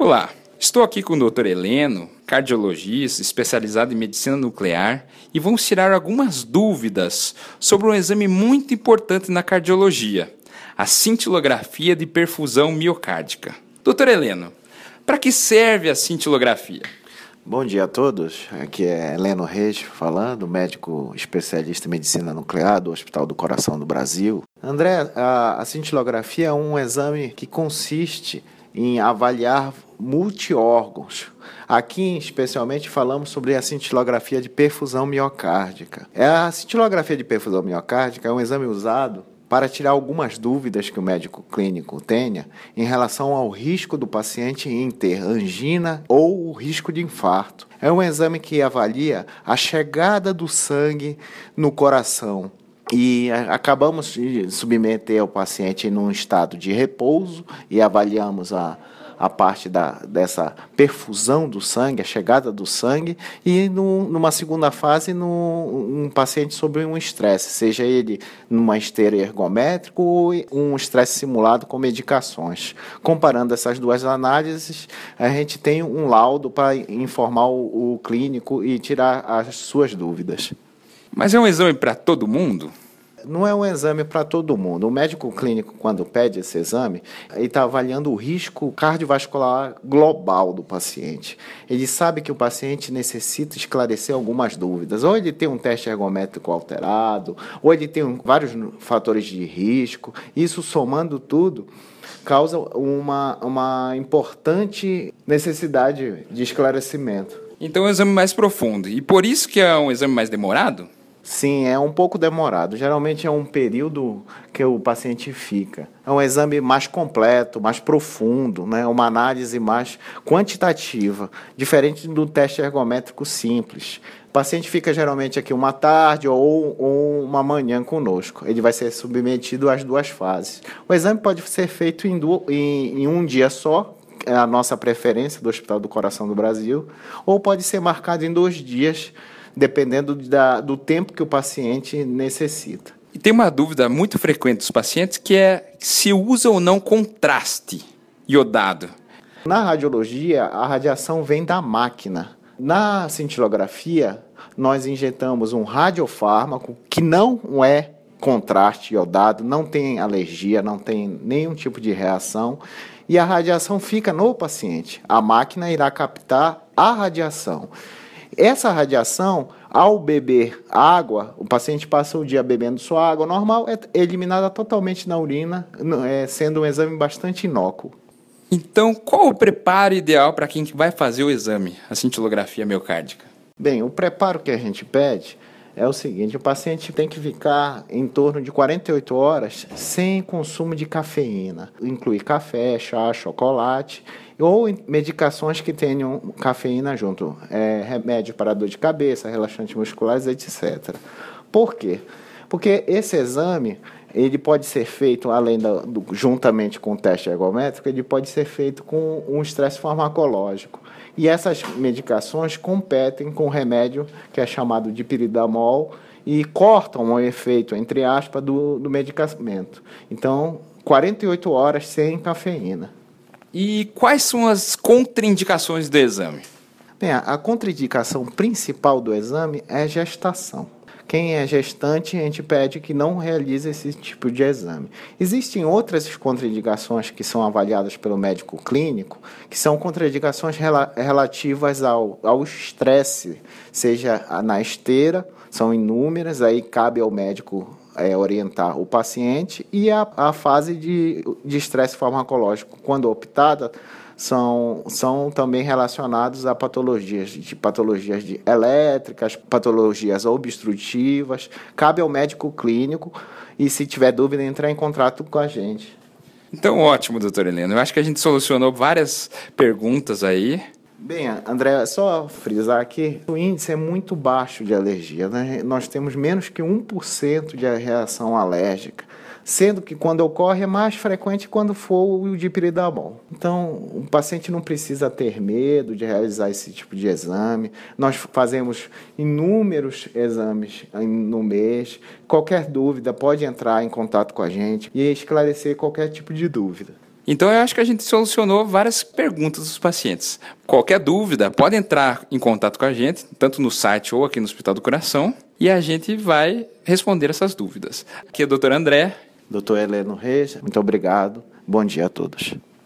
Olá, estou aqui com o Dr. Heleno, cardiologista especializado em medicina nuclear, e vamos tirar algumas dúvidas sobre um exame muito importante na cardiologia, a cintilografia de perfusão miocárdica. Dr. Heleno, para que serve a cintilografia? Bom dia a todos. Aqui é Heleno Reis falando, médico especialista em medicina nuclear do Hospital do Coração do Brasil. André, a, a cintilografia é um exame que consiste em avaliar multiórgãos. Aqui, especialmente, falamos sobre a cintilografia de perfusão miocárdica. É, a cintilografia de perfusão miocárdica é um exame usado para tirar algumas dúvidas que o médico clínico tenha em relação ao risco do paciente em ter angina ou o risco de infarto. É um exame que avalia a chegada do sangue no coração. E acabamos de submeter o paciente num estado de repouso e avaliamos a, a parte da, dessa perfusão do sangue, a chegada do sangue, e no, numa segunda fase, no, um paciente sobre um estresse, seja ele numa esteira ergométrica ou um estresse simulado com medicações. Comparando essas duas análises, a gente tem um laudo para informar o, o clínico e tirar as suas dúvidas. Mas é um exame para todo mundo? Não é um exame para todo mundo. O médico clínico, quando pede esse exame, ele está avaliando o risco cardiovascular global do paciente. Ele sabe que o paciente necessita esclarecer algumas dúvidas. Ou ele tem um teste ergométrico alterado, ou ele tem vários fatores de risco. Isso somando tudo causa uma, uma importante necessidade de esclarecimento. Então é um exame mais profundo. E por isso que é um exame mais demorado? Sim, é um pouco demorado. Geralmente é um período que o paciente fica. É um exame mais completo, mais profundo, né? uma análise mais quantitativa, diferente do teste ergométrico simples. O paciente fica geralmente aqui uma tarde ou, ou uma manhã conosco. Ele vai ser submetido às duas fases. O exame pode ser feito em, do, em, em um dia só, é a nossa preferência do Hospital do Coração do Brasil, ou pode ser marcado em dois dias dependendo da, do tempo que o paciente necessita. E tem uma dúvida muito frequente dos pacientes que é se usa ou não contraste iodado. Na radiologia, a radiação vem da máquina. Na cintilografia, nós injetamos um radiofármaco que não é contraste iodado, não tem alergia, não tem nenhum tipo de reação e a radiação fica no paciente. A máquina irá captar a radiação. Essa radiação, ao beber água, o paciente passa o dia bebendo sua água normal, é eliminada totalmente na urina, é, sendo um exame bastante inócuo. Então, qual o preparo ideal para quem vai fazer o exame, a cintilografia miocárdica? Bem, o preparo que a gente pede é o seguinte: o paciente tem que ficar em torno de 48 horas sem consumo de cafeína, inclui café, chá, chocolate ou medicações que tenham cafeína junto, é, remédio para dor de cabeça, relaxantes musculares, etc. Por quê? Porque esse exame ele pode ser feito, além do, do, juntamente com o teste ergométrico, ele pode ser feito com um estresse farmacológico. E essas medicações competem com o remédio que é chamado de piridamol e cortam o efeito, entre aspas, do, do medicamento. Então, 48 horas sem cafeína. E quais são as contraindicações do exame? Bem, a contraindicação principal do exame é gestação. Quem é gestante, a gente pede que não realize esse tipo de exame. Existem outras contraindicações que são avaliadas pelo médico clínico, que são contraindicações rela relativas ao estresse, seja na esteira, são inúmeras, aí cabe ao médico é, orientar o paciente e a, a fase de estresse farmacológico, quando optada, são, são também relacionados a patologias, de patologias de elétricas, patologias obstrutivas. Cabe ao médico clínico e, se tiver dúvida, entrar em contato com a gente. Então, ótimo, doutor Heleno. Eu acho que a gente solucionou várias perguntas aí. Bem, André, só frisar aqui, o índice é muito baixo de alergia. Né? Nós temos menos que 1% de reação alérgica sendo que quando ocorre é mais frequente quando for o dipiridamol. Então, o paciente não precisa ter medo de realizar esse tipo de exame. Nós fazemos inúmeros exames no mês. Qualquer dúvida pode entrar em contato com a gente e esclarecer qualquer tipo de dúvida. Então eu acho que a gente solucionou várias perguntas dos pacientes. Qualquer dúvida, pode entrar em contato com a gente, tanto no site ou aqui no Hospital do Coração, e a gente vai responder essas dúvidas. Aqui é o doutor André. Doutor Heleno Reis, muito obrigado. Bom dia a todos.